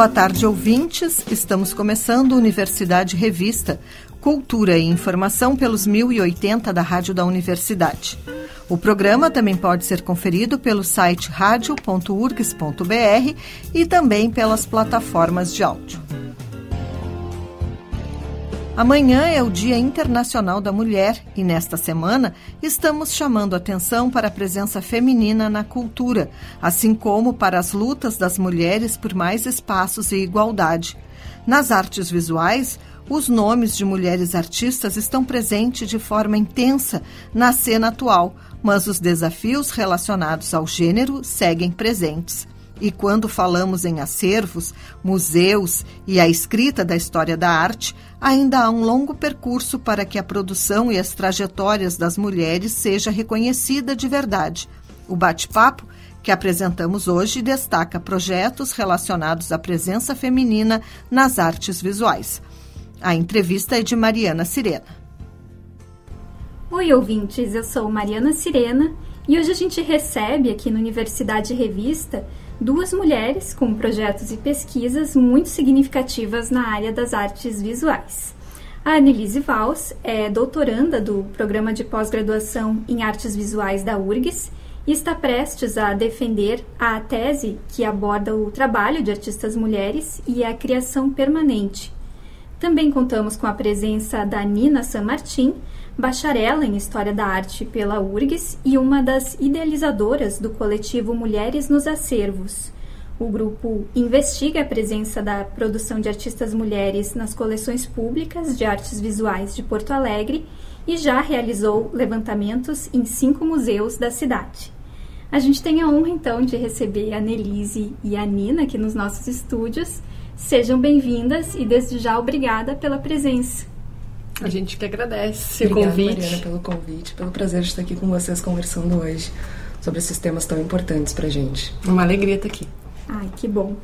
Boa tarde, ouvintes. Estamos começando Universidade Revista, Cultura e Informação pelos 1080 da Rádio da Universidade. O programa também pode ser conferido pelo site radio.urgs.br e também pelas plataformas de áudio. Amanhã é o Dia Internacional da Mulher e nesta semana estamos chamando atenção para a presença feminina na cultura, assim como para as lutas das mulheres por mais espaços e igualdade. Nas artes visuais, os nomes de mulheres artistas estão presentes de forma intensa na cena atual, mas os desafios relacionados ao gênero seguem presentes. E quando falamos em acervos, museus e a escrita da história da arte, ainda há um longo percurso para que a produção e as trajetórias das mulheres seja reconhecida de verdade. O bate-papo que apresentamos hoje destaca projetos relacionados à presença feminina nas artes visuais. A entrevista é de Mariana Sirena. Oi, ouvintes, eu sou Mariana Sirena e hoje a gente recebe aqui no Universidade Revista duas mulheres com projetos e pesquisas muito significativas na área das artes visuais. A Annelise Valls é doutoranda do programa de pós-graduação em artes visuais da URGS e está prestes a defender a tese que aborda o trabalho de artistas mulheres e a criação permanente. Também contamos com a presença da Nina San Martin, bacharela em História da Arte pela URGS e uma das idealizadoras do coletivo Mulheres nos Acervos. O grupo investiga a presença da produção de artistas mulheres nas coleções públicas de artes visuais de Porto Alegre e já realizou levantamentos em cinco museus da cidade. A gente tem a honra então de receber a Nelise e a Nina aqui nos nossos estúdios. Sejam bem-vindas e desde já obrigada pela presença. A gente que agradece Obrigada, o convite. Mariana, pelo convite, pelo prazer de estar aqui com vocês conversando hoje sobre esses temas tão importantes pra gente. Uma alegria estar aqui. Ai, que bom.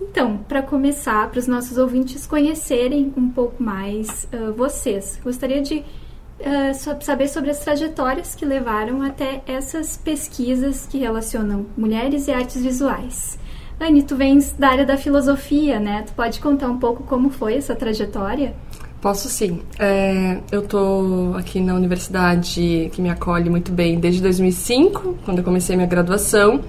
Então, para começar, para os nossos ouvintes conhecerem um pouco mais uh, vocês, gostaria de uh, saber sobre as trajetórias que levaram até essas pesquisas que relacionam mulheres e artes visuais. Anne, tu vens da área da filosofia, né? Tu pode contar um pouco como foi essa trajetória? Posso sim. É, eu estou aqui na universidade que me acolhe muito bem desde 2005, quando eu comecei minha graduação.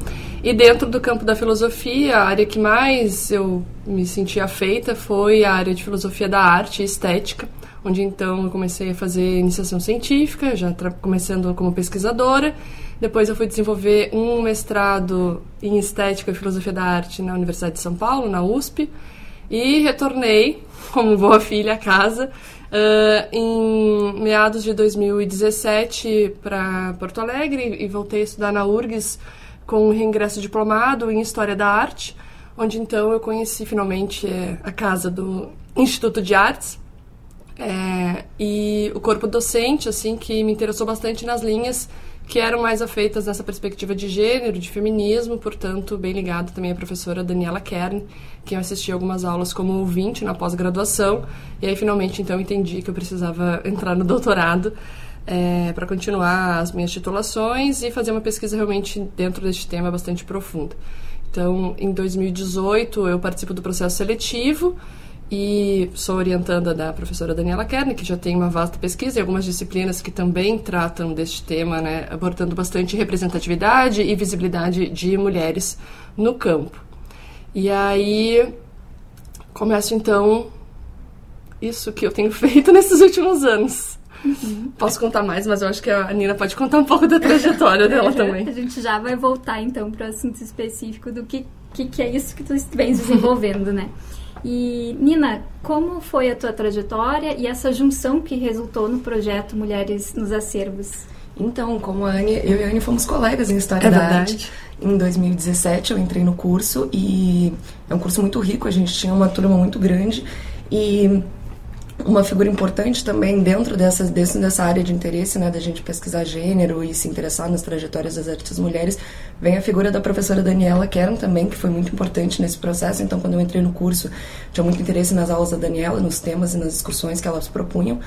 E dentro do campo da filosofia, a área que mais eu me senti afeita foi a área de filosofia da arte e estética, onde então eu comecei a fazer iniciação científica, já começando como pesquisadora. Depois eu fui desenvolver um mestrado em estética e filosofia da arte na Universidade de São Paulo, na USP, e retornei como boa filha a casa uh, em meados de 2017 para Porto Alegre e voltei a estudar na URGS com um reingresso diplomado em História da Arte, onde então eu conheci finalmente é, a casa do Instituto de Artes é, e o corpo docente, assim, que me interessou bastante nas linhas que eram mais afeitas nessa perspectiva de gênero, de feminismo, portanto, bem ligado também à professora Daniela Kern, que eu assisti algumas aulas como ouvinte na pós-graduação, e aí finalmente então entendi que eu precisava entrar no doutorado é, para continuar as minhas titulações e fazer uma pesquisa realmente dentro deste tema bastante profunda. Então, em 2018, eu participo do processo seletivo, e sou orientanda da professora Daniela Kern, que já tem uma vasta pesquisa e algumas disciplinas que também tratam deste tema, né, abordando bastante representatividade e visibilidade de mulheres no campo. E aí começo então isso que eu tenho feito nesses últimos anos. Uhum. Posso contar mais, mas eu acho que a Nina pode contar um pouco da trajetória dela também. A gente já vai voltar então para o assunto específico do que, que, que é isso que tu vem desenvolvendo, né? E, Nina, como foi a tua trajetória e essa junção que resultou no projeto Mulheres nos Acervos? Então, como a Anne, eu e a Anne fomos colegas em História é da verdade. Arte. Em 2017 eu entrei no curso e é um curso muito rico, a gente tinha uma turma muito grande e uma figura importante também dentro dessa, desse, dessa área de interesse, né, da gente pesquisar gênero e se interessar nas trajetórias das artistas mulheres, vem a figura da professora Daniela Kern também, que foi muito importante nesse processo. Então, quando eu entrei no curso, tinha muito interesse nas aulas da Daniela, nos temas e nas discussões que elas propunham.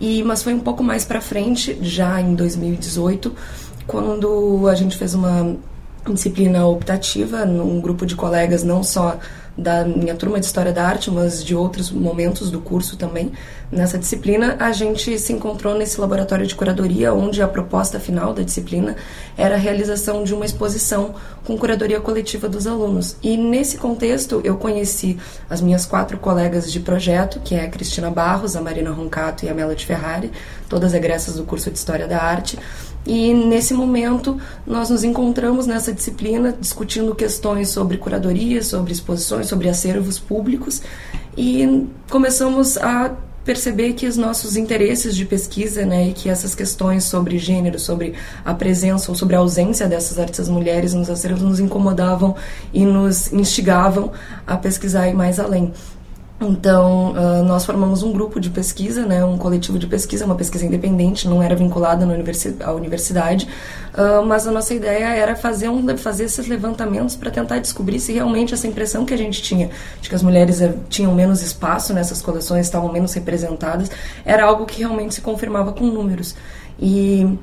E, mas foi um pouco mais para frente, já em 2018, quando a gente fez uma disciplina optativa num grupo de colegas, não só da minha turma de História da Arte, mas de outros momentos do curso também. Nessa disciplina, a gente se encontrou nesse laboratório de curadoria, onde a proposta final da disciplina era a realização de uma exposição com curadoria coletiva dos alunos. E nesse contexto, eu conheci as minhas quatro colegas de projeto, que é a Cristina Barros, a Marina Roncato e a Melody Ferrari, todas egressas do curso de História da Arte. E nesse momento nós nos encontramos nessa disciplina discutindo questões sobre curadoria, sobre exposições, sobre acervos públicos e começamos a perceber que os nossos interesses de pesquisa, né, e que essas questões sobre gênero, sobre a presença ou sobre a ausência dessas artistas mulheres nos acervos nos incomodavam e nos instigavam a pesquisar e mais além. Então, uh, nós formamos um grupo de pesquisa, né, um coletivo de pesquisa, uma pesquisa independente, não era vinculada universi à universidade, uh, mas a nossa ideia era fazer, um, fazer esses levantamentos para tentar descobrir se realmente essa impressão que a gente tinha, de que as mulheres uh, tinham menos espaço nessas coleções, estavam menos representadas, era algo que realmente se confirmava com números. E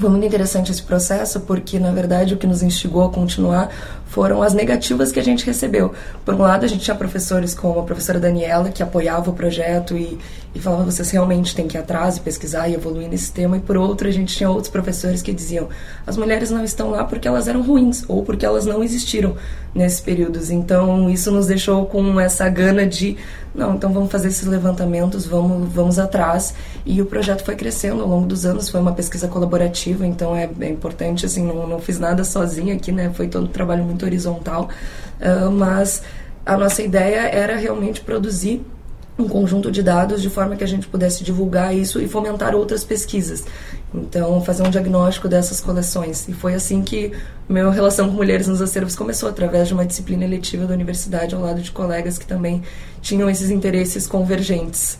foi muito interessante esse processo porque, na verdade, o que nos instigou a continuar foram as negativas que a gente recebeu. Por um lado, a gente tinha professores como a professora Daniela, que apoiava o projeto e, e falava vocês realmente têm que ir atrás e pesquisar e evoluir nesse tema. E por outro, a gente tinha outros professores que diziam as mulheres não estão lá porque elas eram ruins ou porque elas não existiram nesses períodos. Então, isso nos deixou com essa gana de não, então vamos fazer esses levantamentos, vamos, vamos atrás. E o projeto foi crescendo ao longo dos anos, foi uma pesquisa colaborativa, então é, é importante, assim, não, não fiz nada sozinha aqui, né? Foi todo um trabalho muito horizontal, uh, mas a nossa ideia era realmente produzir um conjunto de dados de forma que a gente pudesse divulgar isso e fomentar outras pesquisas. Então, fazer um diagnóstico dessas coleções. E foi assim que minha relação com mulheres nos acervos começou, através de uma disciplina eletiva da universidade, ao lado de colegas que também tinham esses interesses convergentes.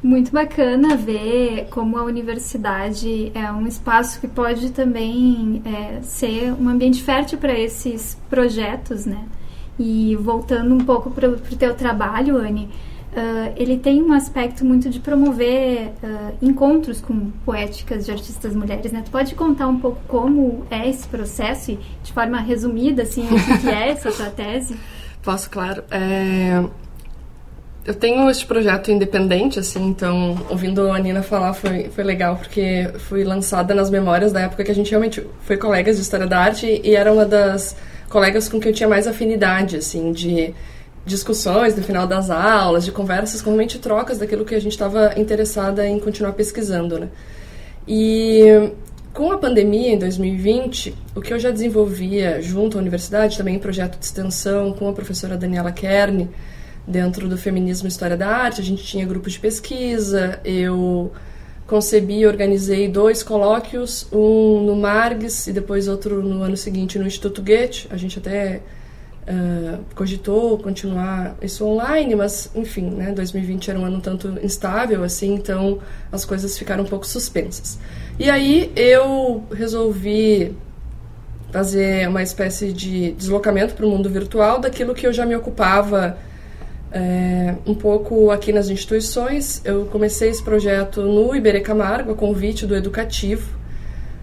Muito bacana ver como a universidade é um espaço que pode também é, ser um ambiente fértil para esses projetos, né? E voltando um pouco para o teu trabalho, Anne, Uh, ele tem um aspecto muito de promover uh, encontros com poéticas de artistas mulheres, né? Tu pode contar um pouco como é esse processo e, de forma resumida, assim, o que é essa tua tese? Posso, claro. É... Eu tenho este projeto independente, assim, então, ouvindo a Nina falar foi, foi legal, porque fui lançada nas memórias da época que a gente realmente foi colegas de História da Arte e era uma das colegas com que eu tinha mais afinidade, assim, de discussões no final das aulas, de conversas, realmente trocas daquilo que a gente estava interessada em continuar pesquisando, né? E com a pandemia em 2020, o que eu já desenvolvia junto à universidade, também em projeto de extensão com a professora Daniela Kern, dentro do Feminismo e História da Arte, a gente tinha grupos de pesquisa, eu concebi e organizei dois colóquios, um no Margs e depois outro no ano seguinte no Instituto Goethe, a gente até uh, cogitou continuar isso online, mas enfim, né, 2020 era um ano um tanto instável, assim, então as coisas ficaram um pouco suspensas. E aí eu resolvi fazer uma espécie de deslocamento para o mundo virtual daquilo que eu já me ocupava é, um pouco aqui nas instituições. Eu comecei esse projeto no Iberê Camargo, a convite do Educativo,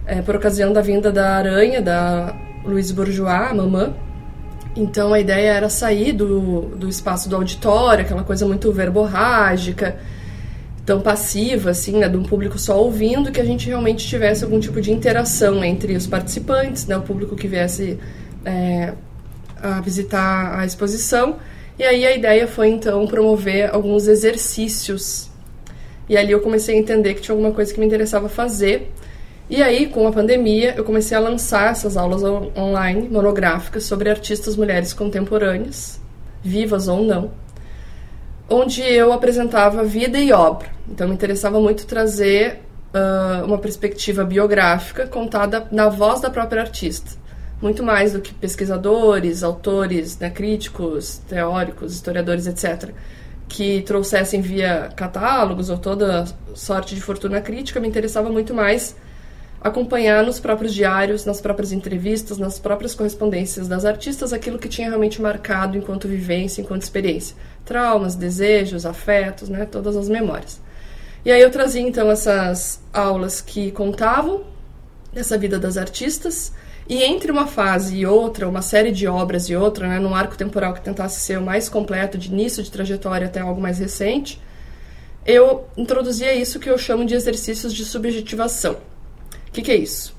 é, por ocasião da vinda da Aranha, da Luiz Bourgeois, a mamã, então a ideia era sair do, do espaço do auditório, aquela coisa muito verborrágica, tão passiva, assim, né, de um público só ouvindo, que a gente realmente tivesse algum tipo de interação entre os participantes, né, o público que viesse é, a visitar a exposição. E aí a ideia foi então promover alguns exercícios. E ali eu comecei a entender que tinha alguma coisa que me interessava fazer. E aí, com a pandemia, eu comecei a lançar essas aulas online, monográficas, sobre artistas mulheres contemporâneas, vivas ou não, onde eu apresentava vida e obra. Então, me interessava muito trazer uh, uma perspectiva biográfica contada na voz da própria artista. Muito mais do que pesquisadores, autores, né, críticos, teóricos, historiadores, etc., que trouxessem via catálogos ou toda sorte de fortuna crítica, me interessava muito mais acompanhar nos próprios diários, nas próprias entrevistas, nas próprias correspondências das artistas aquilo que tinha realmente marcado enquanto vivência, enquanto experiência. Traumas, desejos, afetos, né, todas as memórias. E aí eu trazia então essas aulas que contavam dessa vida das artistas, e entre uma fase e outra, uma série de obras e outra, né, num arco temporal que tentasse ser o mais completo, de início de trajetória até algo mais recente, eu introduzia isso que eu chamo de exercícios de subjetivação. O que, que é isso?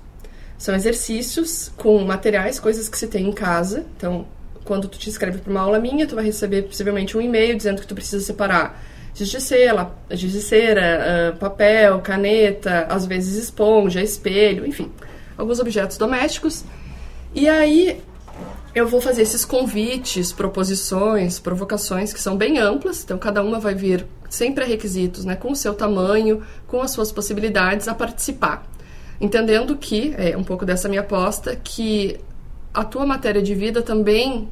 São exercícios com materiais, coisas que se tem em casa. Então, quando tu te inscreve para uma aula minha, tu vai receber possivelmente um e-mail dizendo que tu precisa separar giz de cera, giz de cera, uh, papel, caneta, às vezes esponja, espelho, enfim, alguns objetos domésticos. E aí eu vou fazer esses convites, proposições, provocações que são bem amplas, então cada uma vai vir sem pré-requisitos, né, com o seu tamanho, com as suas possibilidades a participar. Entendendo que, é um pouco dessa minha aposta, que a tua matéria de vida também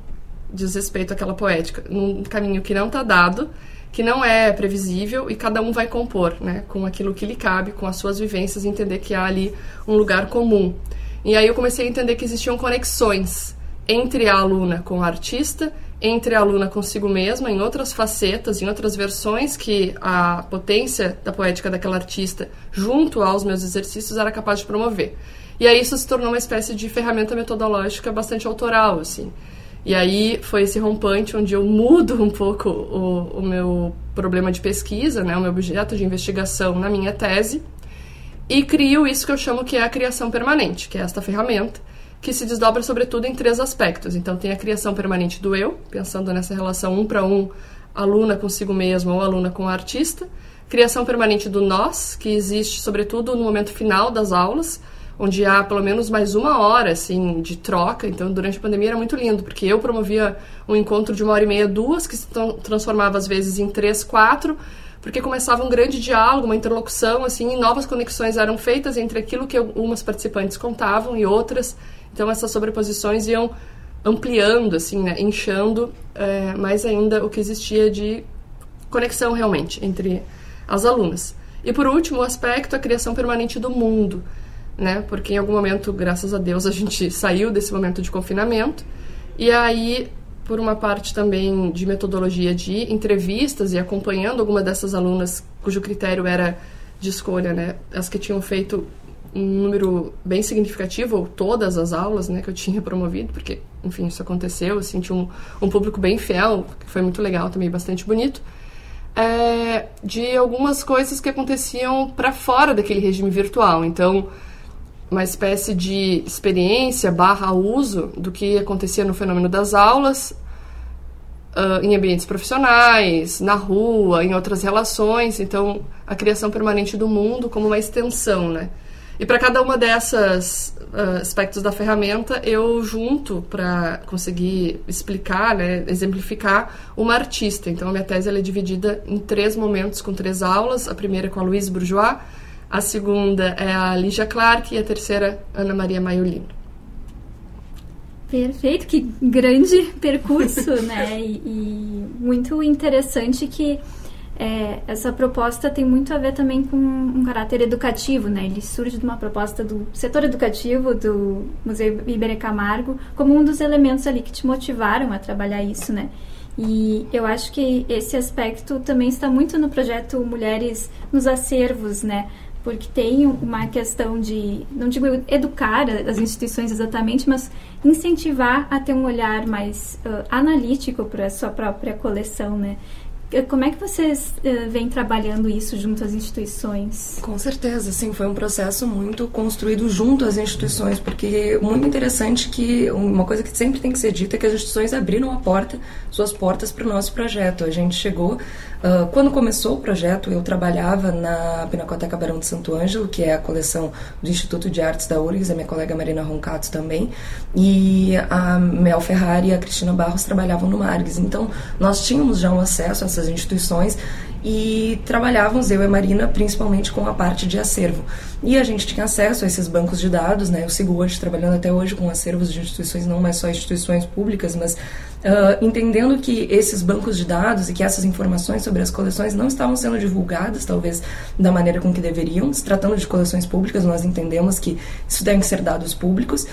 diz respeito àquela poética, num caminho que não está dado, que não é previsível e cada um vai compor, né, com aquilo que lhe cabe, com as suas vivências, entender que há ali um lugar comum. E aí eu comecei a entender que existiam conexões entre a aluna com o artista, entre a aluna consigo mesma, em outras facetas, em outras versões que a potência da poética daquela artista, junto aos meus exercícios, era capaz de promover. E aí isso se tornou uma espécie de ferramenta metodológica bastante autoral, assim. E aí foi esse rompante onde eu mudo um pouco o, o meu problema de pesquisa, né, o meu objeto de investigação na minha tese, e crio isso que eu chamo que é a criação permanente, que é esta ferramenta que se desdobra sobretudo em três aspectos. Então tem a criação permanente do eu, pensando nessa relação um para um, aluna consigo mesma ou aluna com o artista, criação permanente do nós, que existe sobretudo no momento final das aulas, onde há pelo menos mais uma hora assim de troca. Então, durante a pandemia era muito lindo, porque eu promovia um encontro de uma hora e meia, duas, que se transformava às vezes em três, quatro, porque começava um grande diálogo, uma interlocução, assim, e novas conexões eram feitas entre aquilo que algumas participantes contavam e outras. Então, essas sobreposições iam ampliando, assim, né, inchando é, mais ainda o que existia de conexão realmente entre as alunas. E por último, o aspecto a criação permanente do mundo né? Porque em algum momento, graças a Deus, a gente saiu desse momento de confinamento. E aí, por uma parte também de metodologia de entrevistas e acompanhando alguma dessas alunas cujo critério era de escolha, né? As que tinham feito um número bem significativo, ou todas as aulas, né, que eu tinha promovido, porque, enfim, isso aconteceu, eu senti um, um público bem fiel, que foi muito legal também, bastante bonito, é, de algumas coisas que aconteciam para fora daquele regime virtual. Então, uma espécie de experiência barra uso do que acontecia no fenômeno das aulas uh, em ambientes profissionais, na rua, em outras relações. Então, a criação permanente do mundo como uma extensão, né? E para cada uma dessas uh, aspectos da ferramenta, eu junto para conseguir explicar, né, exemplificar uma artista. Então, a minha tese é dividida em três momentos com três aulas. A primeira é com a Louise Bourgeois, a segunda é a Lígia Clark e a terceira, Ana Maria Maiolino. Perfeito, que grande percurso, né? E, e, muito interessante que é, essa proposta tem muito a ver também com um caráter educativo, né? Ele surge de uma proposta do setor educativo do Museu Iberê Camargo como um dos elementos ali que te motivaram a trabalhar isso, né? E eu acho que esse aspecto também está muito no projeto Mulheres nos Acervos, né? porque tem uma questão de, não digo educar as instituições exatamente, mas incentivar a ter um olhar mais uh, analítico para a sua própria coleção, né? Como é que vocês uh, vêm trabalhando isso junto às instituições? Com certeza, sim, foi um processo muito construído junto às instituições, porque muito interessante que uma coisa que sempre tem que ser dita é que as instituições abriram a porta, suas portas para o nosso projeto. A gente chegou Uh, quando começou o projeto, eu trabalhava na Pinacoteca Barão de Santo Ângelo, que é a coleção do Instituto de Artes da URGS, a minha colega Marina Roncato também, e a Mel Ferrari e a Cristina Barros trabalhavam no Margs. Então, nós tínhamos já um acesso a essas instituições e trabalhávamos, eu e Marina, principalmente com a parte de acervo. E a gente tinha acesso a esses bancos de dados, né? Eu sigo hoje trabalhando até hoje com acervos de instituições, não mais só instituições públicas, mas uh, entendendo que esses bancos de dados e que essas informações sobre as coleções não estavam sendo divulgadas, talvez da maneira com que deveriam. Se tratando de coleções públicas, nós entendemos que isso deve ser dados públicos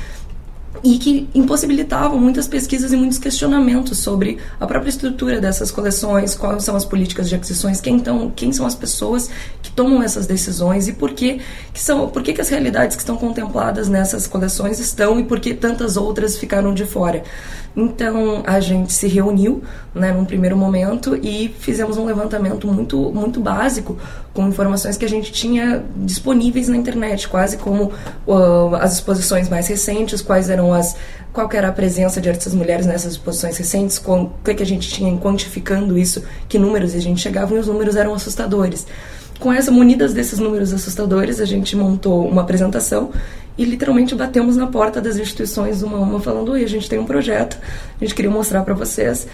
e que impossibilitavam muitas pesquisas e muitos questionamentos sobre a própria estrutura dessas coleções, quais são as políticas de aquisições, quem, então, quem são as pessoas que tomam essas decisões e por que, que são, por que, que as realidades que estão contempladas nessas coleções estão e por que tantas outras ficaram de fora. Então a gente se reuniu, né, num primeiro momento e fizemos um levantamento muito muito básico com informações que a gente tinha disponíveis na internet, quase como uh, as exposições mais recentes, quais eram as qual era a presença de artistas mulheres nessas exposições recentes, com, o que, que a gente tinha quantificando isso, que números a gente chegava e os números eram assustadores. Com essa munidas desses números assustadores, a gente montou uma apresentação e literalmente batemos na porta das instituições uma a uma falando: "Oi, a gente tem um projeto, a gente queria mostrar para vocês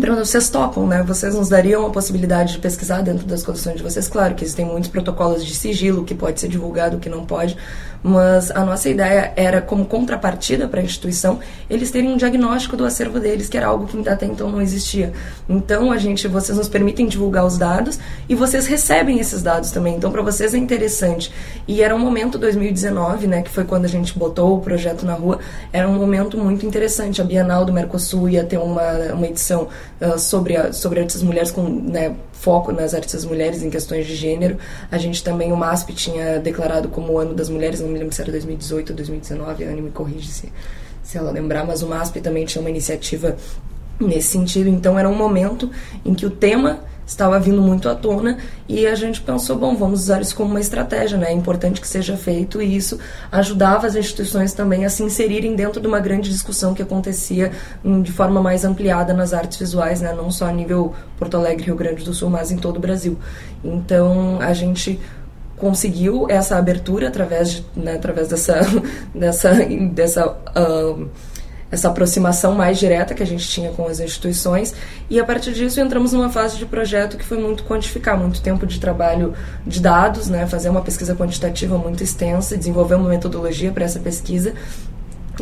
Pergunta, vocês topam, né? Vocês nos dariam a possibilidade de pesquisar dentro das coleções de vocês? Claro que existem muitos protocolos de sigilo, que pode ser divulgado, que não pode, mas a nossa ideia era, como contrapartida para a instituição, eles terem um diagnóstico do acervo deles, que era algo que até então não existia. Então, a gente, vocês nos permitem divulgar os dados e vocês recebem esses dados também. Então, para vocês é interessante. E era um momento 2019, né, que foi quando a gente botou o projeto na rua, era um momento muito interessante. A Bienal do Mercosul ia ter uma, uma edição uh, sobre, a, sobre artes mulheres com né, foco nas artes mulheres em questões de gênero. A gente também, o MASP tinha declarado como o ano das mulheres, não me lembro se era 2018 ou 2019, a Anne me corrige se, se ela lembrar, mas o MASP também tinha uma iniciativa nesse sentido. Então era um momento em que o tema estava vindo muito à tona e a gente pensou, bom, vamos usar isso como uma estratégia, né? É importante que seja feito e isso ajudava as instituições também a se inserirem dentro de uma grande discussão que acontecia hum, de forma mais ampliada nas artes visuais, né? Não só a nível Porto Alegre, Rio Grande do Sul, mas em todo o Brasil. Então, a gente conseguiu essa abertura através, de, né, através dessa dessa dessa uh, essa aproximação mais direta que a gente tinha com as instituições. E a partir disso entramos numa fase de projeto que foi muito quantificar, muito tempo de trabalho de dados, né, fazer uma pesquisa quantitativa muito extensa, desenvolver uma metodologia para essa pesquisa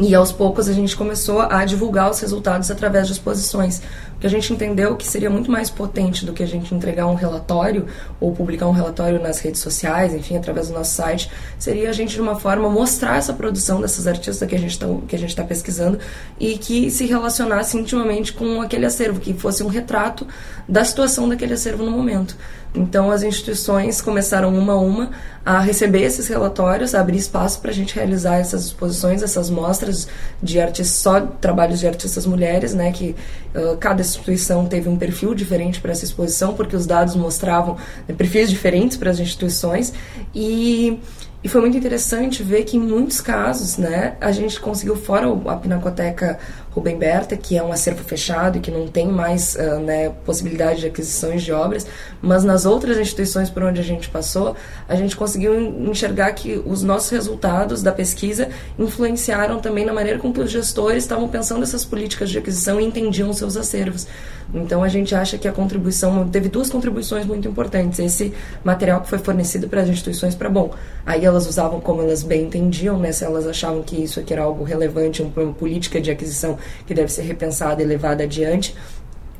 e aos poucos a gente começou a divulgar os resultados através de exposições, porque a gente entendeu que seria muito mais potente do que a gente entregar um relatório ou publicar um relatório nas redes sociais, enfim, através do nosso site, seria a gente de uma forma mostrar essa produção dessas artistas que a gente está tá pesquisando e que se relacionasse intimamente com aquele acervo, que fosse um retrato da situação daquele acervo no momento. Então, as instituições começaram uma a uma a receber esses relatórios, a abrir espaço para a gente realizar essas exposições, essas mostras de artistas, só trabalhos de artistas mulheres, né? Que uh, cada instituição teve um perfil diferente para essa exposição, porque os dados mostravam né, perfis diferentes para as instituições e e foi muito interessante ver que em muitos casos, né, a gente conseguiu, fora a Pinacoteca Rubem Berta, que é um acervo fechado e que não tem mais uh, né, possibilidade de aquisições de obras, mas nas outras instituições por onde a gente passou, a gente conseguiu enxergar que os nossos resultados da pesquisa influenciaram também na maneira com que os gestores estavam pensando essas políticas de aquisição e entendiam seus acervos. Então a gente acha que a contribuição teve duas contribuições muito importantes. Esse material que foi fornecido para as instituições para bom, aí elas usavam como elas bem entendiam, né? Se elas achavam que isso aqui era algo relevante, uma política de aquisição que deve ser repensada e levada adiante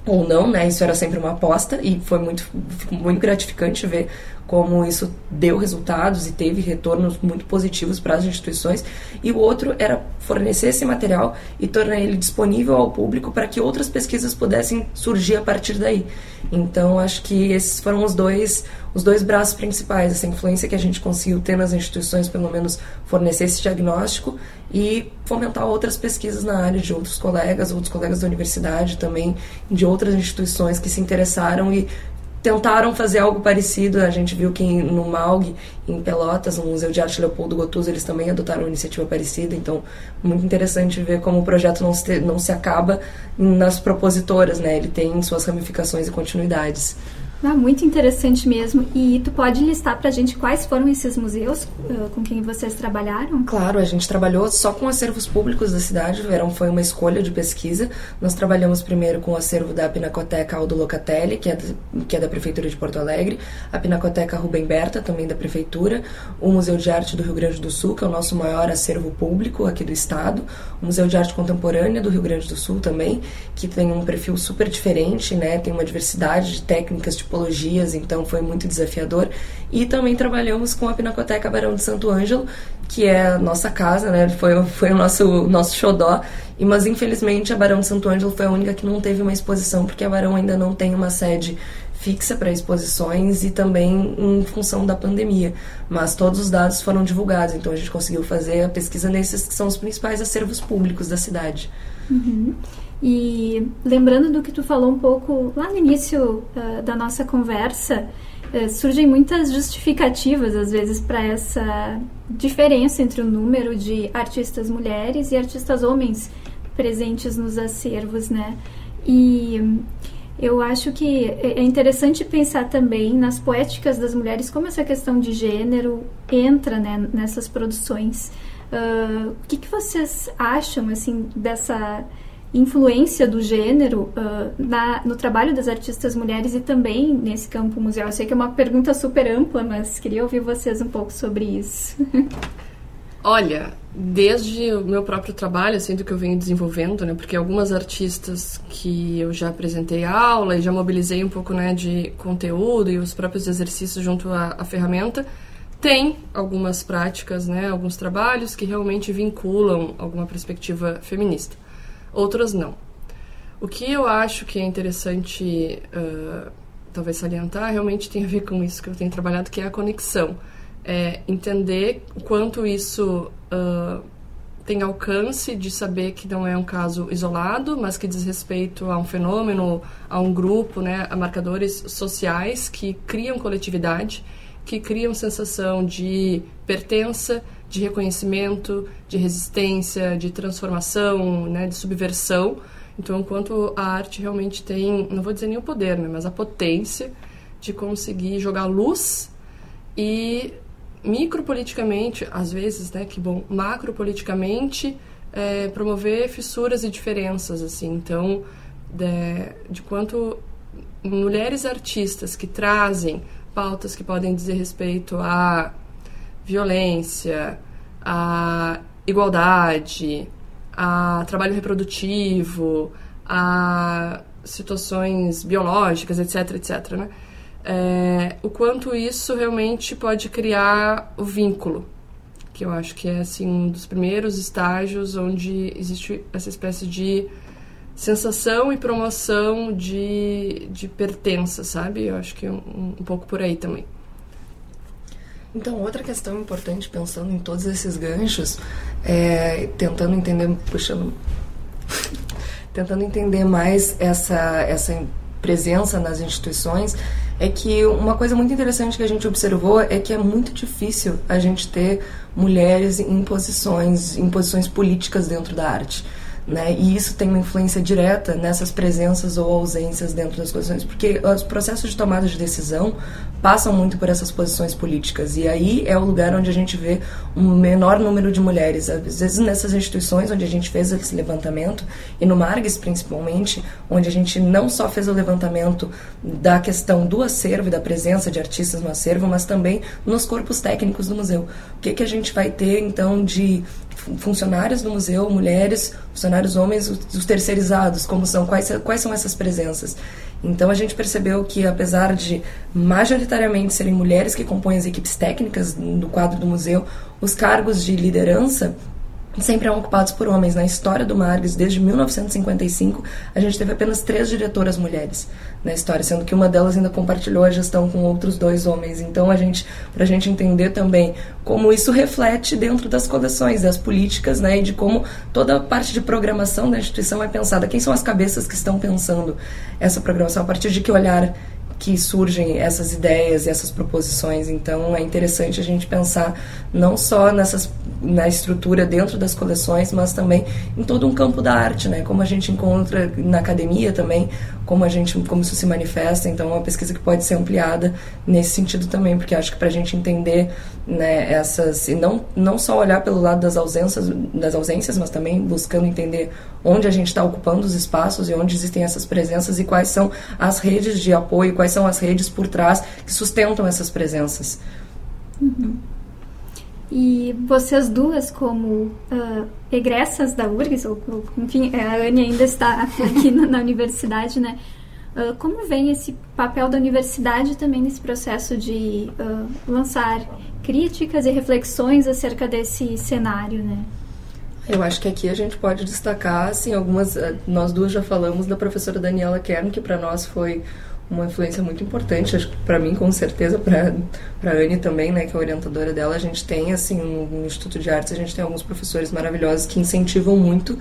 ou não, né? Isso era sempre uma aposta e foi muito, muito gratificante ver como isso deu resultados e teve retornos muito positivos para as instituições. E o outro era fornecer esse material e tornar ele disponível ao público para que outras pesquisas pudessem surgir a partir daí. Então, acho que esses foram os dois, os dois braços principais, essa influência que a gente conseguiu ter nas instituições, pelo menos fornecer esse diagnóstico e fomentar outras pesquisas na área de outros colegas, outros colegas da universidade também, de outras instituições que se interessaram e tentaram fazer algo parecido. A gente viu que no MAUG, em Pelotas, no Museu de Arte Leopoldo Gotuso, eles também adotaram uma iniciativa parecida. Então, muito interessante ver como o projeto não se, não se acaba nas propositoras, né? Ele tem suas ramificações e continuidades. Ah, muito interessante mesmo. E tu pode listar para a gente quais foram esses museus uh, com quem vocês trabalharam? Claro, a gente trabalhou só com acervos públicos da cidade, Verão foi uma escolha de pesquisa. Nós trabalhamos primeiro com o acervo da Pinacoteca Aldo Locatelli, que é, que é da Prefeitura de Porto Alegre, a Pinacoteca Rubem Berta, também da Prefeitura, o Museu de Arte do Rio Grande do Sul, que é o nosso maior acervo público aqui do estado, o Museu de Arte Contemporânea do Rio Grande do Sul também, que tem um perfil super diferente, né? tem uma diversidade de técnicas de tipologias, então foi muito desafiador. E também trabalhamos com a Pinacoteca Barão de Santo Ângelo, que é a nossa casa, né? Foi, foi o nosso, nosso xodó. E, mas infelizmente a Barão de Santo Ângelo foi a única que não teve uma exposição, porque a Barão ainda não tem uma sede fixa para exposições e também em função da pandemia. Mas todos os dados foram divulgados, então a gente conseguiu fazer a pesquisa nesses que são os principais acervos públicos da cidade. Uhum. E lembrando do que tu falou um pouco lá no início uh, da nossa conversa, uh, surgem muitas justificativas às vezes para essa diferença entre o número de artistas mulheres e artistas homens presentes nos acervos, né? E eu acho que é interessante pensar também nas poéticas das mulheres, como essa questão de gênero entra né, nessas produções. Uh, o que, que vocês acham assim dessa influência do gênero uh, na, no trabalho das artistas mulheres e também nesse campo museal? Eu sei que é uma pergunta super ampla, mas queria ouvir vocês um pouco sobre isso. Olha, desde o meu próprio trabalho, assim, que eu venho desenvolvendo, né, porque algumas artistas que eu já apresentei aula e já mobilizei um pouco, né, de conteúdo e os próprios exercícios junto à, à ferramenta, tem algumas práticas, né, alguns trabalhos que realmente vinculam alguma perspectiva feminista outras não. O que eu acho que é interessante, uh, talvez salientar, realmente tem a ver com isso que eu tenho trabalhado, que é a conexão. É entender o quanto isso uh, tem alcance de saber que não é um caso isolado, mas que diz respeito a um fenômeno, a um grupo, né, a marcadores sociais que criam coletividade, que criam sensação de pertença, de reconhecimento, de resistência, de transformação, né, de subversão. Então, enquanto a arte realmente tem, não vou dizer nem o poder, né, mas a potência de conseguir jogar luz e micropoliticamente, às vezes, né, que bom, macropoliticamente, é, promover fissuras e diferenças, assim. Então, de, de quanto mulheres artistas que trazem pautas que podem dizer respeito a violência, a igualdade, a trabalho reprodutivo, a situações biológicas, etc, etc, né? É, o quanto isso realmente pode criar o vínculo, que eu acho que é assim um dos primeiros estágios onde existe essa espécie de sensação e promoção de, de pertença, sabe? Eu acho que um, um pouco por aí também. Então, outra questão importante, pensando em todos esses ganchos, é, tentando entender, puxando, tentando entender mais essa, essa presença nas instituições, é que uma coisa muito interessante que a gente observou é que é muito difícil a gente ter mulheres em posições, em posições políticas dentro da arte. Né? E isso tem uma influência direta nessas presenças ou ausências dentro das posições, porque os processos de tomada de decisão passam muito por essas posições políticas. E aí é o lugar onde a gente vê um menor número de mulheres. Às vezes nessas instituições onde a gente fez esse levantamento, e no Margues principalmente, onde a gente não só fez o levantamento da questão do acervo e da presença de artistas no acervo, mas também nos corpos técnicos do museu. O que, que a gente vai ter então de funcionários do museu, mulheres, funcionários homens, os terceirizados, como são, quais, quais são essas presenças. Então a gente percebeu que, apesar de majoritariamente serem mulheres que compõem as equipes técnicas do quadro do museu, os cargos de liderança sempre eram ocupados por homens. Na história do Margues, desde 1955, a gente teve apenas três diretoras mulheres na história, sendo que uma delas ainda compartilhou a gestão com outros dois homens. Então, a gente, para a gente entender também como isso reflete dentro das coleções, das políticas, né, e de como toda a parte de programação da instituição é pensada. Quem são as cabeças que estão pensando essa programação? A partir de que olhar que surgem essas ideias e essas proposições. Então é interessante a gente pensar não só nessas na estrutura dentro das coleções, mas também em todo um campo da arte, né? Como a gente encontra na academia também, como a gente como isso se manifesta. Então é uma pesquisa que pode ser ampliada nesse sentido também, porque acho que para a gente entender né, essas e não não só olhar pelo lado das ausências das ausências, mas também buscando entender onde a gente está ocupando os espaços e onde existem essas presenças e quais são as redes de apoio, quais são as redes por trás que sustentam essas presenças. Uhum. E vocês duas, como uh, egressas da URGS, ou, enfim, a Anne ainda está aqui na, na universidade, né? Uh, como vem esse papel da universidade também nesse processo de uh, lançar críticas e reflexões acerca desse cenário, né? Eu acho que aqui a gente pode destacar, assim, algumas. Nós duas já falamos da professora Daniela Kern, que para nós foi uma influência muito importante, acho que para mim com certeza, para para Anne também, né, que é a orientadora dela, a gente tem assim no Instituto de Artes a gente tem alguns professores maravilhosos que incentivam muito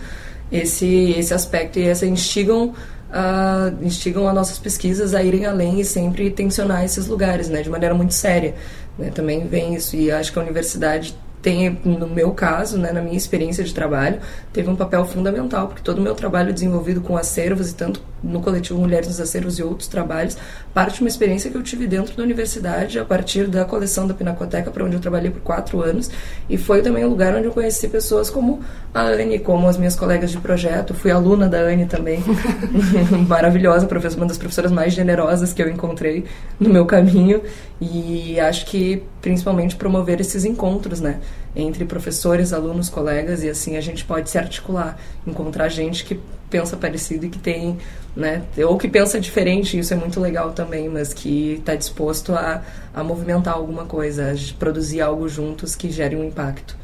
esse esse aspecto e essa instigam uh, instigam as nossas pesquisas a irem além e sempre tensionar esses lugares, né, de maneira muito séria. Né, também vem isso e acho que a universidade tem, no meu caso, né, na minha experiência de trabalho, teve um papel fundamental, porque todo o meu trabalho desenvolvido com acervos e tanto no coletivo Mulheres nos Acervos e outros trabalhos, parte de uma experiência que eu tive dentro da universidade, a partir da coleção da Pinacoteca, para onde eu trabalhei por quatro anos, e foi também o lugar onde eu conheci pessoas como a Anne, como as minhas colegas de projeto, fui aluna da Anne também, maravilhosa, uma das professoras mais generosas que eu encontrei no meu caminho, e acho que principalmente promover esses encontros, né? entre professores, alunos, colegas e assim a gente pode se articular, encontrar gente que pensa parecido e que tem, né, ou que pensa diferente, isso é muito legal também, mas que está disposto a, a movimentar alguma coisa, a produzir algo juntos que gere um impacto.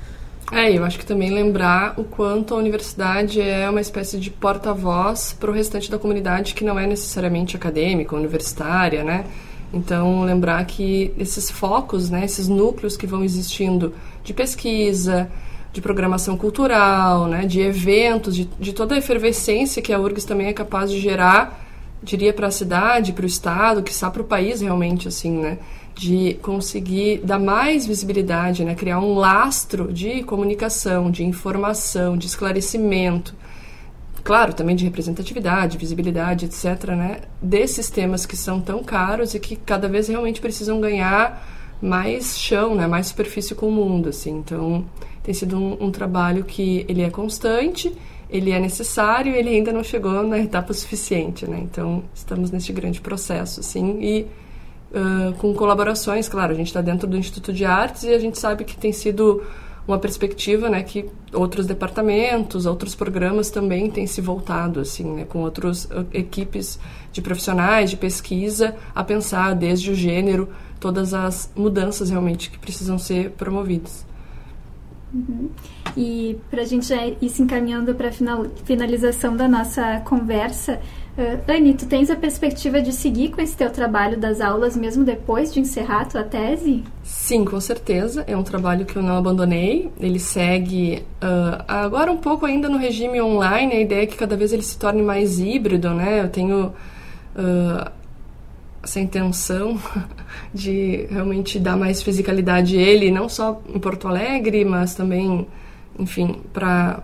É, eu acho que também lembrar o quanto a universidade é uma espécie de porta-voz para o restante da comunidade que não é necessariamente acadêmica, universitária, né? Então, lembrar que esses focos, né, esses núcleos que vão existindo de pesquisa, de programação cultural, né, de eventos, de, de toda a efervescência que a URGS também é capaz de gerar, diria para a cidade, para o estado, que está para o país realmente, assim, né, de conseguir dar mais visibilidade, né, criar um lastro de comunicação, de informação, de esclarecimento, claro, também de representatividade, visibilidade, etc., né, desses temas que são tão caros e que cada vez realmente precisam ganhar mais chão, né, mais superfície com o mundo, assim. Então, tem sido um, um trabalho que ele é constante, ele é necessário, ele ainda não chegou na etapa suficiente, né. Então, estamos neste grande processo, assim, e uh, com colaborações, claro, a gente está dentro do Instituto de Artes e a gente sabe que tem sido uma perspectiva, né, que outros departamentos, outros programas também têm se voltado, assim, né, com outras equipes de profissionais de pesquisa a pensar desde o gênero todas as mudanças realmente que precisam ser promovidas. Uhum. E para a gente já ir se encaminhando para a final, finalização da nossa conversa, Uh, Anne, tu tens a perspectiva de seguir com esse teu trabalho das aulas mesmo depois de encerrar a tua tese? Sim, com certeza. É um trabalho que eu não abandonei. Ele segue uh, agora um pouco ainda no regime online. A ideia é que cada vez ele se torne mais híbrido, né? Eu tenho uh, essa intenção de realmente dar mais fisicalidade a ele, não só em Porto Alegre, mas também, enfim, para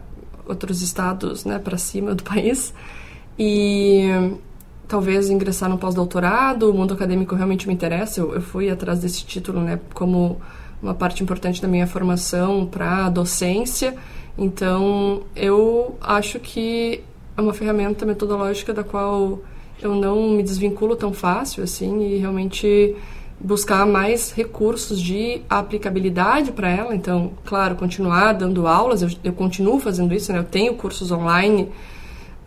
outros estados, né, para cima do país e talvez ingressar no pós-doutorado. O mundo acadêmico realmente me interessa. Eu, eu, fui atrás desse título, né, como uma parte importante da minha formação para docência. Então, eu acho que é uma ferramenta metodológica da qual eu não me desvinculo tão fácil assim e realmente buscar mais recursos de aplicabilidade para ela. Então, claro, continuar dando aulas, eu, eu, continuo fazendo isso, né? Eu tenho cursos online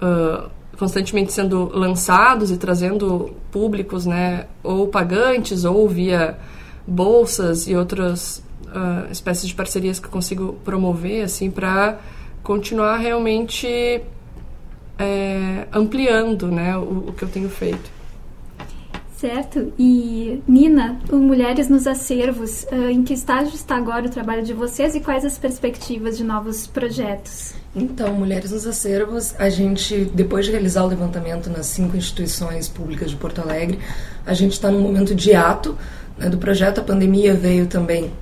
uh, constantemente sendo lançados e trazendo públicos, né, ou pagantes ou via bolsas e outras uh, espécies de parcerias que eu consigo promover, assim, para continuar realmente é, ampliando, né, o, o que eu tenho feito. Certo. E, Nina, o Mulheres nos Acervos, uh, em que estágio está agora o trabalho de vocês e quais as perspectivas de novos projetos? Então, Mulheres nos Acervos, a gente, depois de realizar o levantamento nas cinco instituições públicas de Porto Alegre, a gente está num momento de ato né, do projeto. A pandemia veio também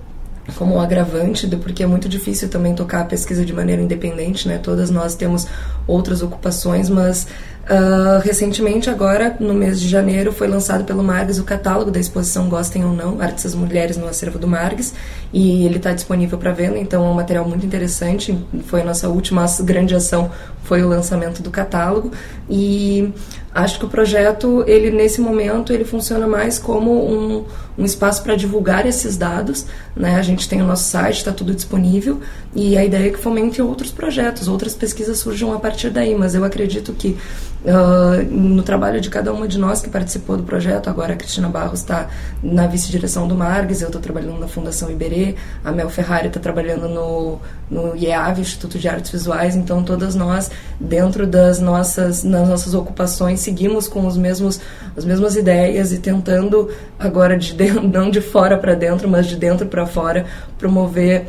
como um agravante, porque é muito difícil também tocar a pesquisa de maneira independente, né? Todas nós temos outras ocupações, mas Uh, recentemente, agora, no mês de janeiro, foi lançado pelo Margs o catálogo da exposição Gostem ou Não, Artes Mulheres no Acervo do Margs, e ele está disponível para venda, então é um material muito interessante. Foi a nossa última grande ação, foi o lançamento do catálogo, e acho que o projeto, ele nesse momento, ele funciona mais como um, um espaço para divulgar esses dados, né? A gente tem o nosso site, está tudo disponível, e a ideia é que fomente outros projetos, outras pesquisas surjam a partir daí, mas eu acredito que uh, no trabalho de cada uma de nós que participou do projeto. Agora a Cristina Barros está na vice-direção do Margs, eu estou trabalhando na Fundação Iberê, a Mel Ferrari está trabalhando no, no IEAV, Instituto de Artes Visuais. Então todas nós, dentro das nossas, nas nossas ocupações, seguimos com os mesmos, as mesmas ideias e tentando agora de dentro, não de fora para dentro, mas de dentro para fora, promover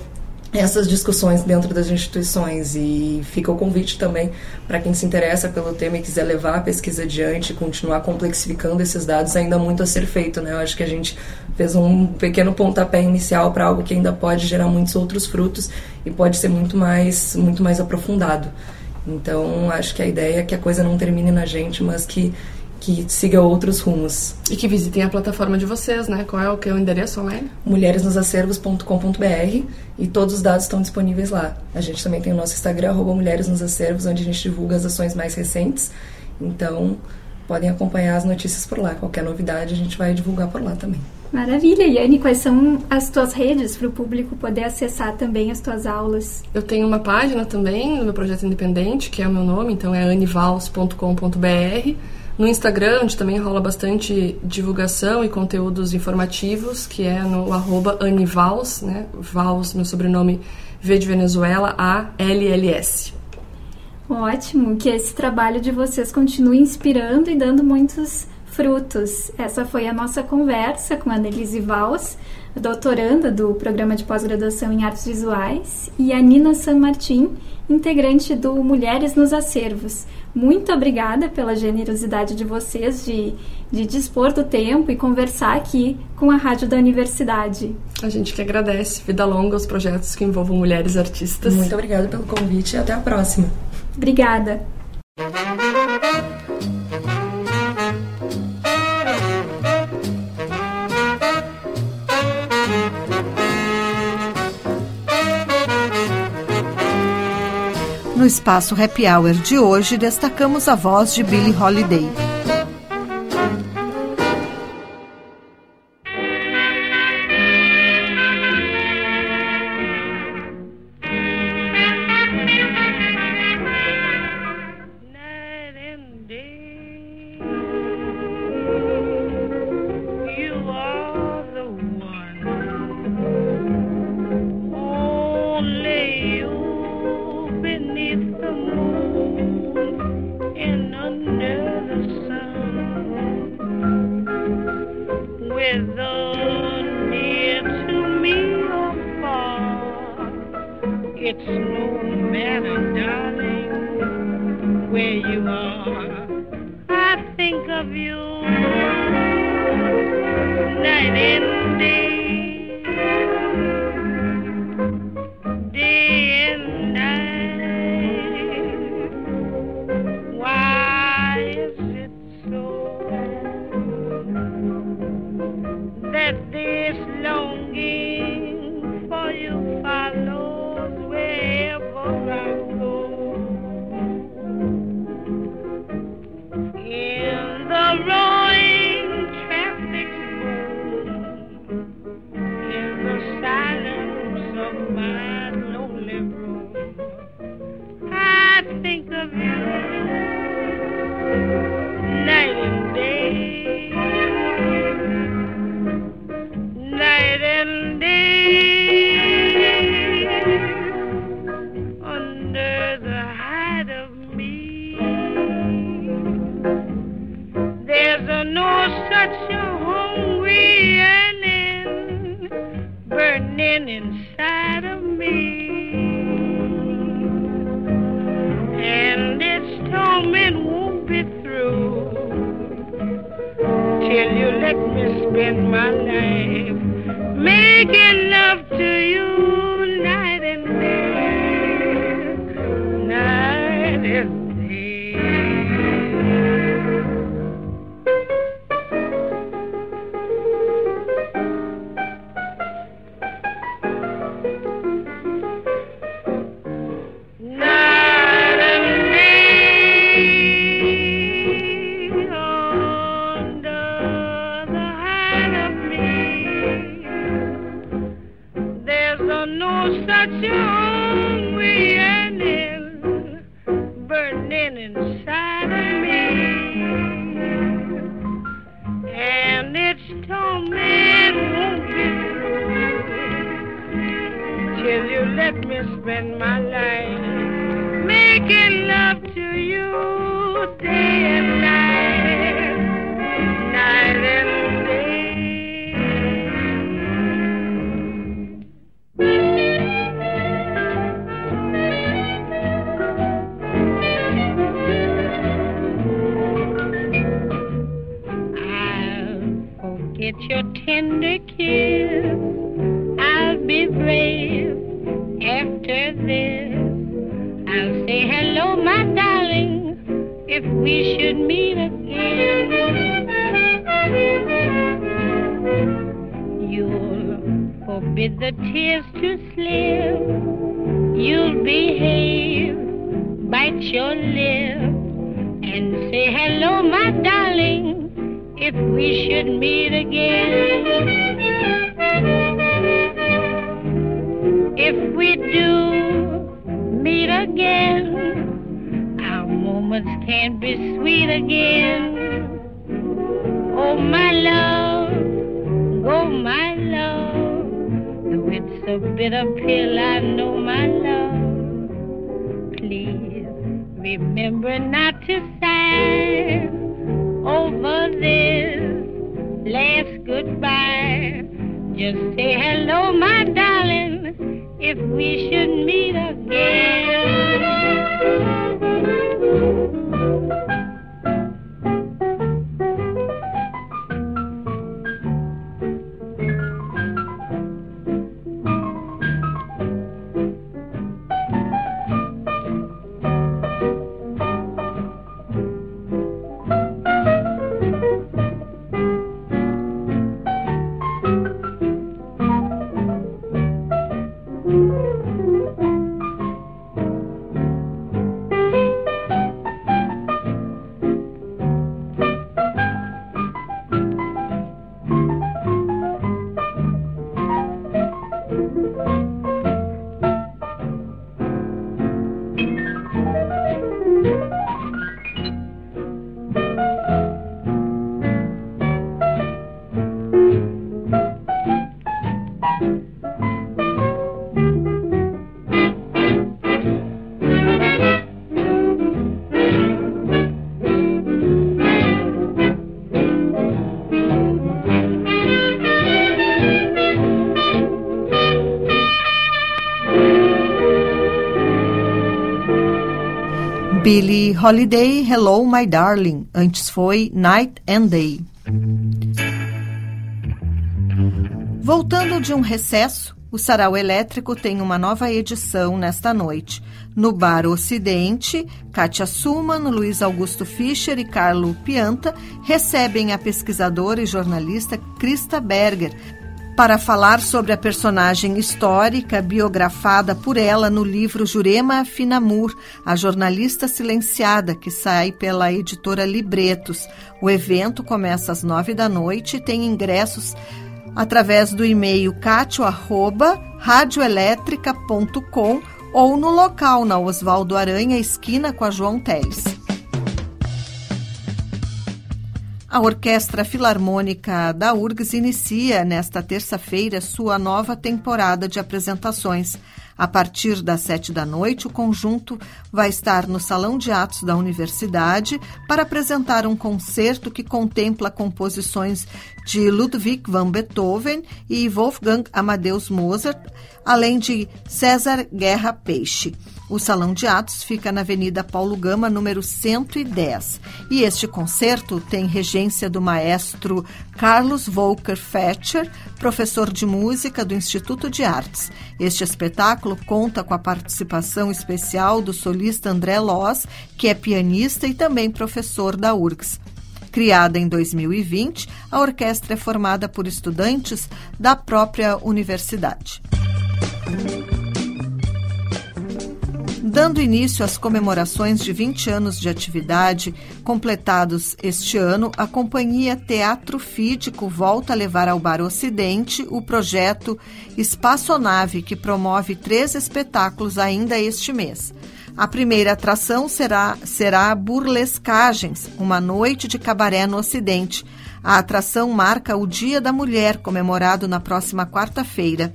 essas discussões dentro das instituições e fica o convite também para quem se interessa pelo tema e quiser levar a pesquisa adiante, continuar complexificando esses dados, ainda muito a ser feito, né? Eu acho que a gente fez um pequeno pontapé inicial para algo que ainda pode gerar muitos outros frutos e pode ser muito mais muito mais aprofundado. Então, acho que a ideia é que a coisa não termine na gente, mas que que siga outros rumos. E que visitem a plataforma de vocês, né? Qual é o que é o endereço online? mulheresnosacervos.com.br e todos os dados estão disponíveis lá. A gente também tem o nosso Instagram, arroba Mulheres nos Acervos, onde a gente divulga as ações mais recentes. Então, podem acompanhar as notícias por lá. Qualquer novidade a gente vai divulgar por lá também. Maravilha. Yane, quais são as tuas redes para o público poder acessar também as tuas aulas? Eu tenho uma página também no meu projeto independente, que é o meu nome, então é anivals.com.br no Instagram, onde também rola bastante divulgação e conteúdos informativos, que é no arroba Anivals, né? Vals, meu sobrenome V de Venezuela, A-L-L-S. Ótimo, que esse trabalho de vocês continue inspirando e dando muitos frutos. Essa foi a nossa conversa com a Annelise Vals, doutoranda do programa de pós-graduação em artes visuais, e a Nina San Martin, integrante do Mulheres nos Acervos. Muito obrigada pela generosidade de vocês de, de dispor do tempo e conversar aqui com a Rádio da Universidade. A gente que agradece. Vida longa aos projetos que envolvam mulheres artistas. Muito obrigada pelo convite e até a próxima. Obrigada. No espaço Happy Hour de hoje, destacamos a voz de Billie Holiday. man inside of me. And this torment won't be through till you let me spend my life making lip, and say hello, my darling, if we should meet again. If we do meet again, our moments can be sweet again. Oh, my love, oh, my love, though it's a bitter pill, I know, my love. Please remember not to sigh over this last goodbye. Just say hello, my darling, if we should meet again. Billie Holiday, Hello My Darling. Antes foi Night and Day. Voltando de um recesso, o Sarau Elétrico tem uma nova edição nesta noite. No Bar Ocidente, Kátia Suman, Luiz Augusto Fischer e Carlo Pianta recebem a pesquisadora e jornalista Krista Berger para falar sobre a personagem histórica biografada por ela no livro Jurema Finamur, a jornalista silenciada, que sai pela editora Libretos. O evento começa às nove da noite e tem ingressos através do e-mail catio@radioelétrica.com ou no local na Oswaldo Aranha, esquina com a João Teles. A Orquestra Filarmônica da URGS inicia nesta terça-feira sua nova temporada de apresentações. A partir das sete da noite, o conjunto vai estar no Salão de Atos da Universidade para apresentar um concerto que contempla composições de Ludwig van Beethoven e Wolfgang Amadeus Mozart, além de César Guerra Peixe. O Salão de Atos fica na Avenida Paulo Gama, número 110. E este concerto tem regência do maestro Carlos Volker Fetcher, professor de música do Instituto de Artes. Este espetáculo conta com a participação especial do solista André Loz, que é pianista e também professor da URGS. Criada em 2020, a orquestra é formada por estudantes da própria universidade. Dando início às comemorações de 20 anos de atividade, completados este ano, a companhia Teatro Fídico volta a levar ao Bar Ocidente o projeto Espaçonave, que promove três espetáculos ainda este mês. A primeira atração será, será Burlescagens, uma noite de cabaré no Ocidente. A atração marca o Dia da Mulher, comemorado na próxima quarta-feira.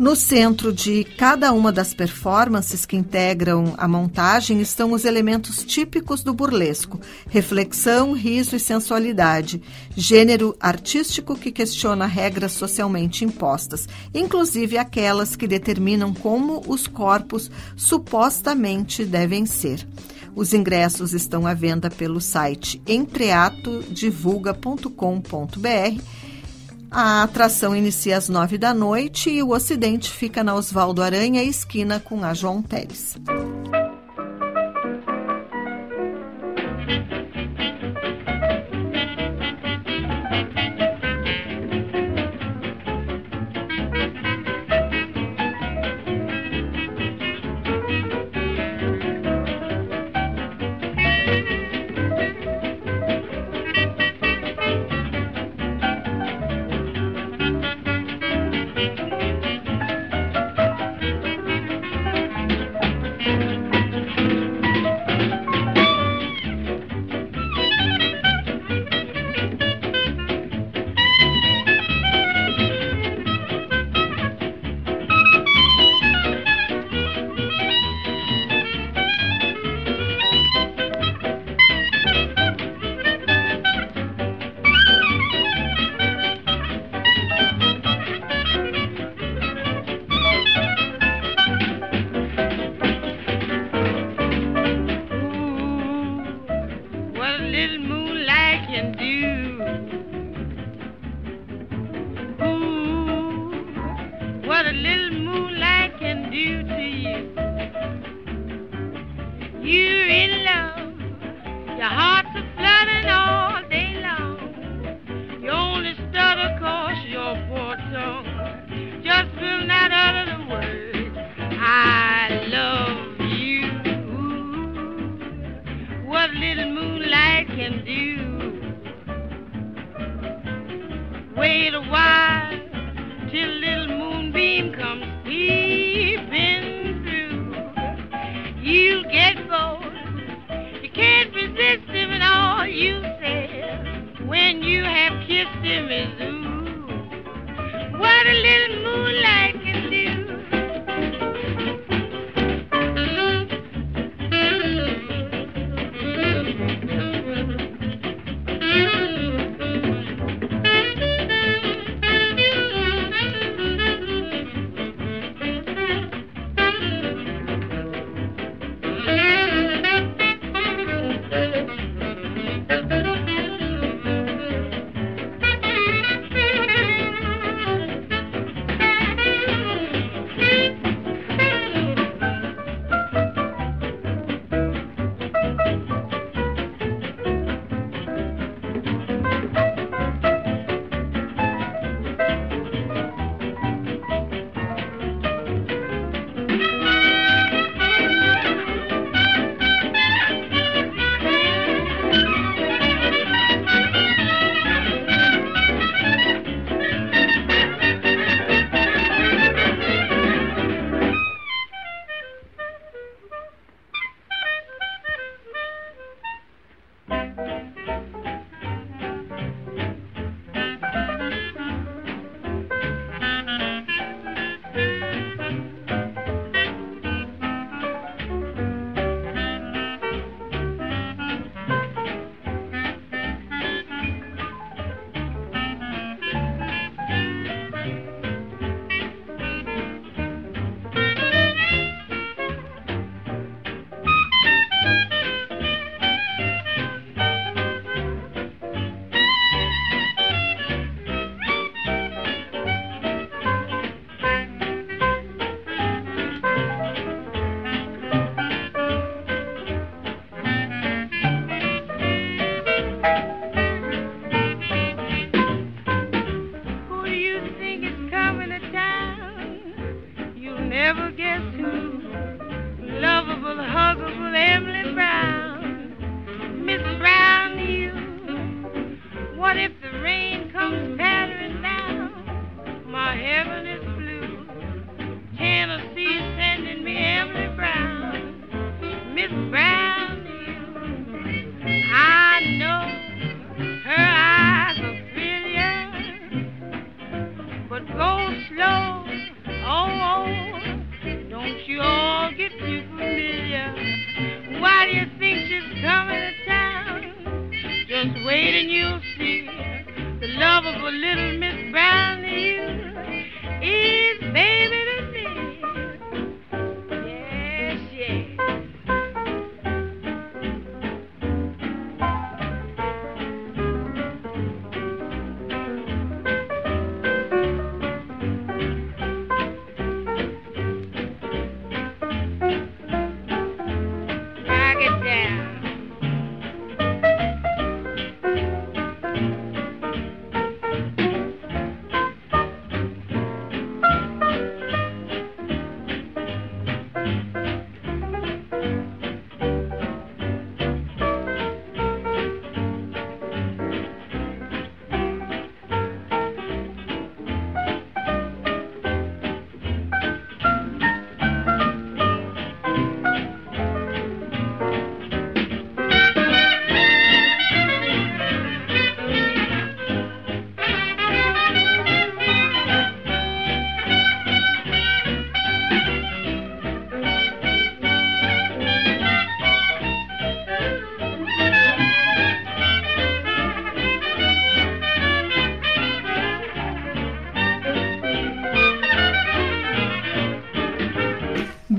No centro de cada uma das performances que integram a montagem estão os elementos típicos do burlesco: reflexão, riso e sensualidade, gênero artístico que questiona regras socialmente impostas, inclusive aquelas que determinam como os corpos supostamente devem ser. Os ingressos estão à venda pelo site entreatodivulga.com.br a atração inicia às nove da noite e o Ocidente fica na Osvaldo Aranha, esquina com a João Teles.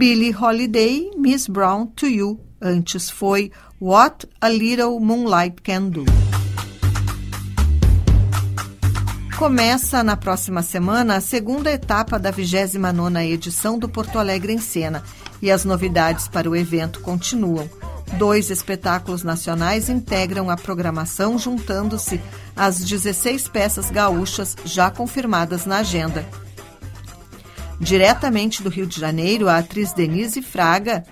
Billie Holiday, Miss Brown to You. Antes foi What a Little Moonlight Can Do. Começa na próxima semana a segunda etapa da 29ª edição do Porto Alegre em Cena e as novidades para o evento continuam. Dois espetáculos nacionais integram a programação, juntando-se às 16 peças gaúchas já confirmadas na agenda. Diretamente do Rio de Janeiro, a atriz Denise Fraga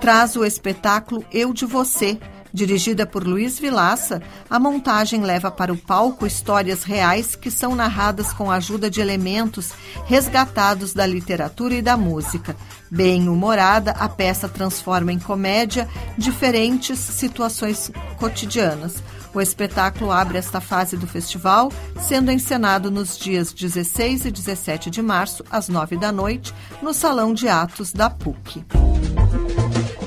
traz o espetáculo Eu de Você. Dirigida por Luiz Vilaça, a montagem leva para o palco histórias reais que são narradas com a ajuda de elementos resgatados da literatura e da música. Bem humorada, a peça transforma em comédia diferentes situações cotidianas. O espetáculo abre esta fase do festival, sendo encenado nos dias 16 e 17 de março, às 9 da noite, no Salão de Atos da PUC.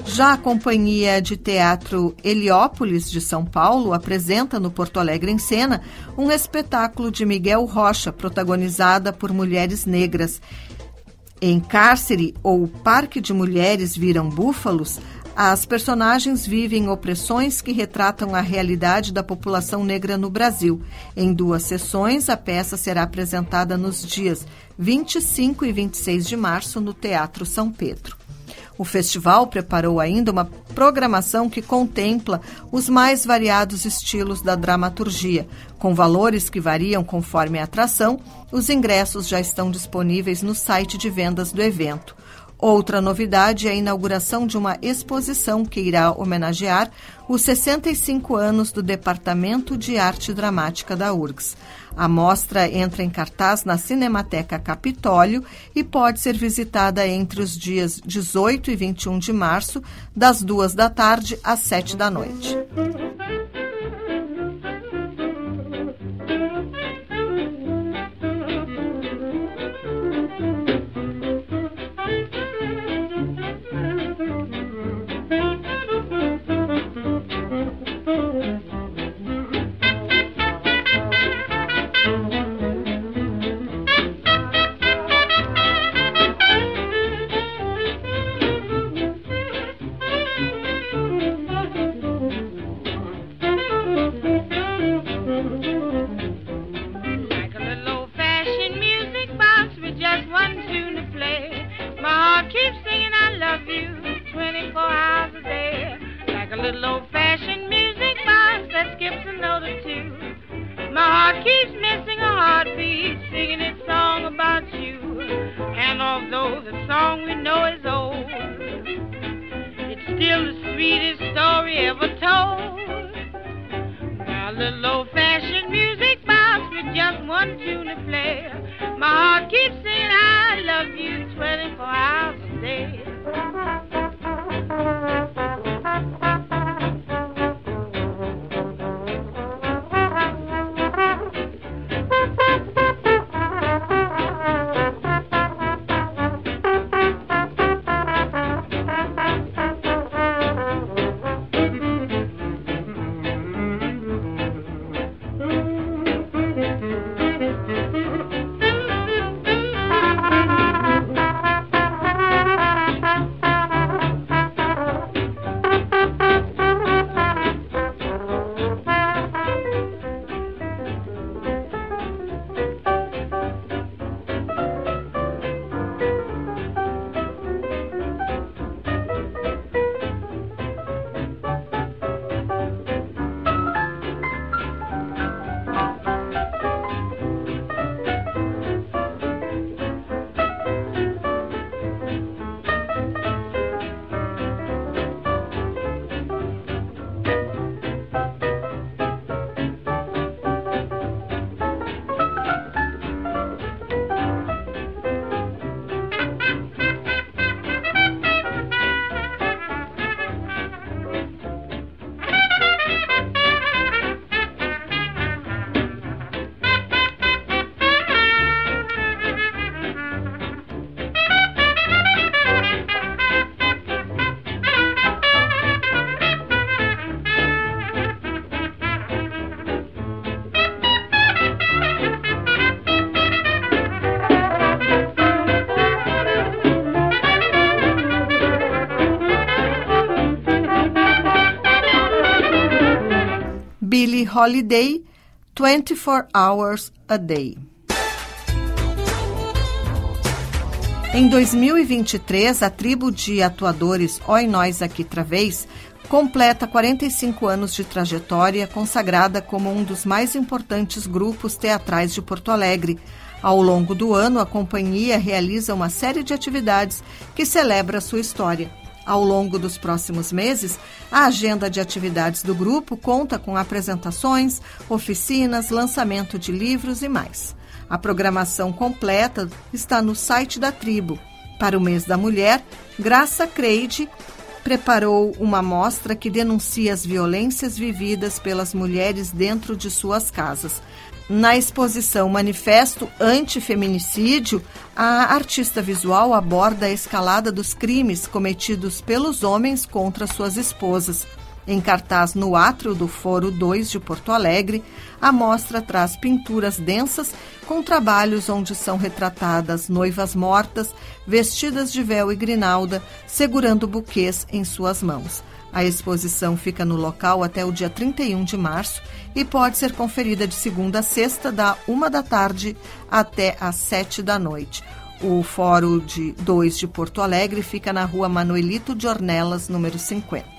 Já a Companhia de Teatro Heliópolis de São Paulo apresenta no Porto Alegre em Cena um espetáculo de Miguel Rocha, protagonizada por mulheres negras. Em Cárcere ou Parque de Mulheres Viram Búfalos, as personagens vivem opressões que retratam a realidade da população negra no Brasil. Em duas sessões, a peça será apresentada nos dias 25 e 26 de março no Teatro São Pedro. O festival preparou ainda uma programação que contempla os mais variados estilos da dramaturgia, com valores que variam conforme a atração. Os ingressos já estão disponíveis no site de vendas do evento. Outra novidade é a inauguração de uma exposição que irá homenagear os 65 anos do Departamento de Arte Dramática da URGS. A mostra entra em cartaz na Cinemateca Capitólio e pode ser visitada entre os dias 18 e 21 de março, das duas da tarde às sete da noite. Holiday, 24 Hours a Day. Em 2023, a tribo de atuadores Oi Nós Aqui Travês completa 45 anos de trajetória, consagrada como um dos mais importantes grupos teatrais de Porto Alegre. Ao longo do ano, a companhia realiza uma série de atividades que celebra sua história. Ao longo dos próximos meses, a agenda de atividades do grupo conta com apresentações, oficinas, lançamento de livros e mais. A programação completa está no site da tribo. Para o mês da mulher, Graça Creide preparou uma mostra que denuncia as violências vividas pelas mulheres dentro de suas casas. Na exposição Manifesto Antifeminicídio, a artista visual aborda a escalada dos crimes cometidos pelos homens contra suas esposas. Em cartaz no átrio do Foro 2 de Porto Alegre, a mostra traz pinturas densas com trabalhos onde são retratadas noivas mortas, vestidas de véu e grinalda, segurando buquês em suas mãos. A exposição fica no local até o dia 31 de março e pode ser conferida de segunda a sexta, da uma da tarde até às sete da noite. O Fórum de 2 de Porto Alegre fica na rua Manuelito de Ornelas, número 50.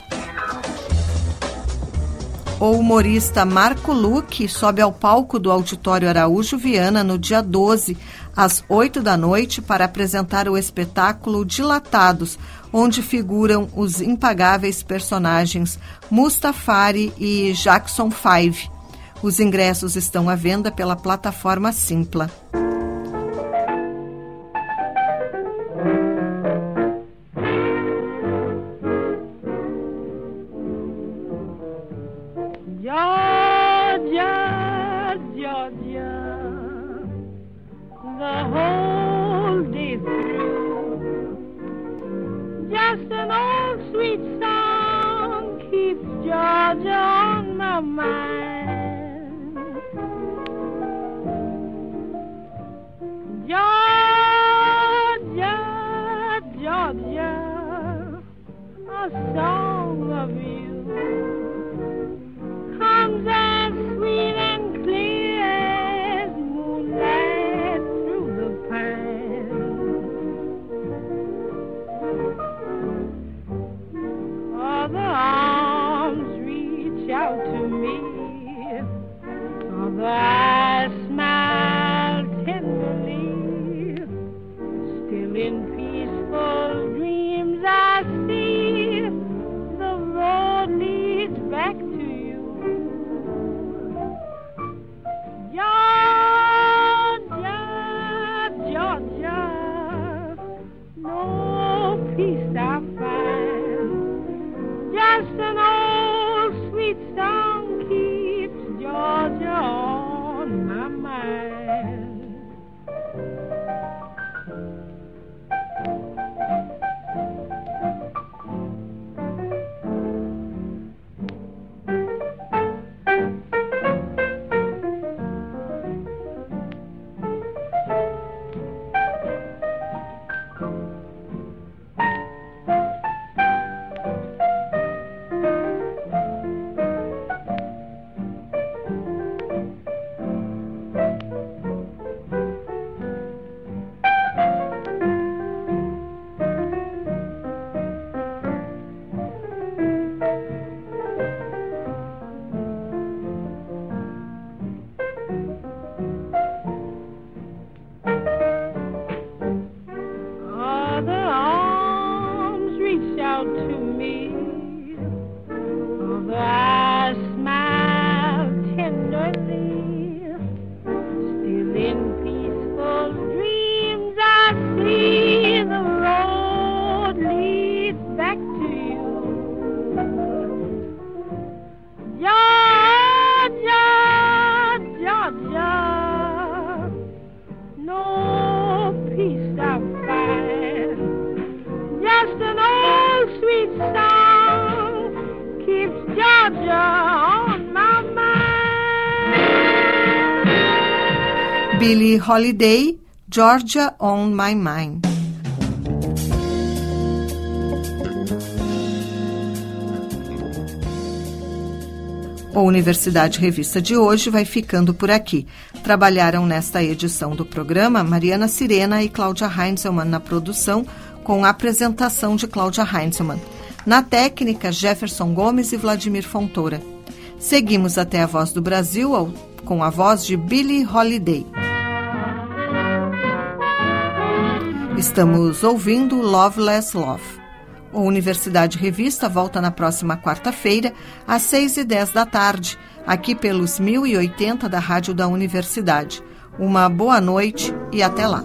O humorista Marco Luque sobe ao palco do Auditório Araújo Viana no dia 12, às 8 da noite, para apresentar o espetáculo Dilatados, onde figuram os impagáveis personagens Mustafari e Jackson Five. Os ingressos estão à venda pela plataforma Simpla. Holiday, Georgia on My Mind. O Universidade Revista de hoje vai ficando por aqui. Trabalharam nesta edição do programa Mariana Sirena e Cláudia Heinzelmann na produção, com a apresentação de Cláudia Heinzelmann. Na técnica, Jefferson Gomes e Vladimir Fontoura. Seguimos até a Voz do Brasil com a voz de Billie Holiday. Estamos ouvindo Loveless Love. O Universidade Revista volta na próxima quarta-feira, às 6 e 10 da tarde, aqui pelos 1080 da Rádio da Universidade. Uma boa noite e até lá.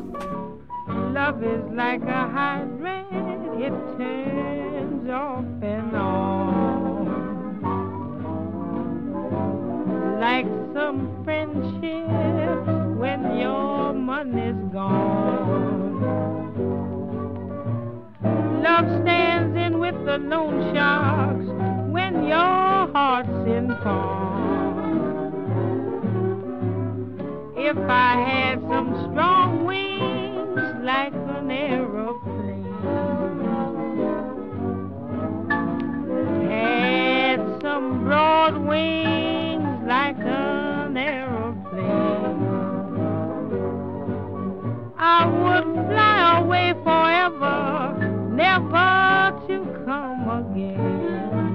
Like some friendship when your money's gone. Love stands in with the loan sharks when your heart's in pawn. If I had some strong wings like an aeroplane, had some broad wings like an aeroplane, I would fly away forever never to come again.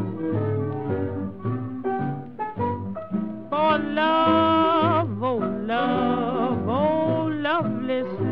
For love, oh love, oh loveless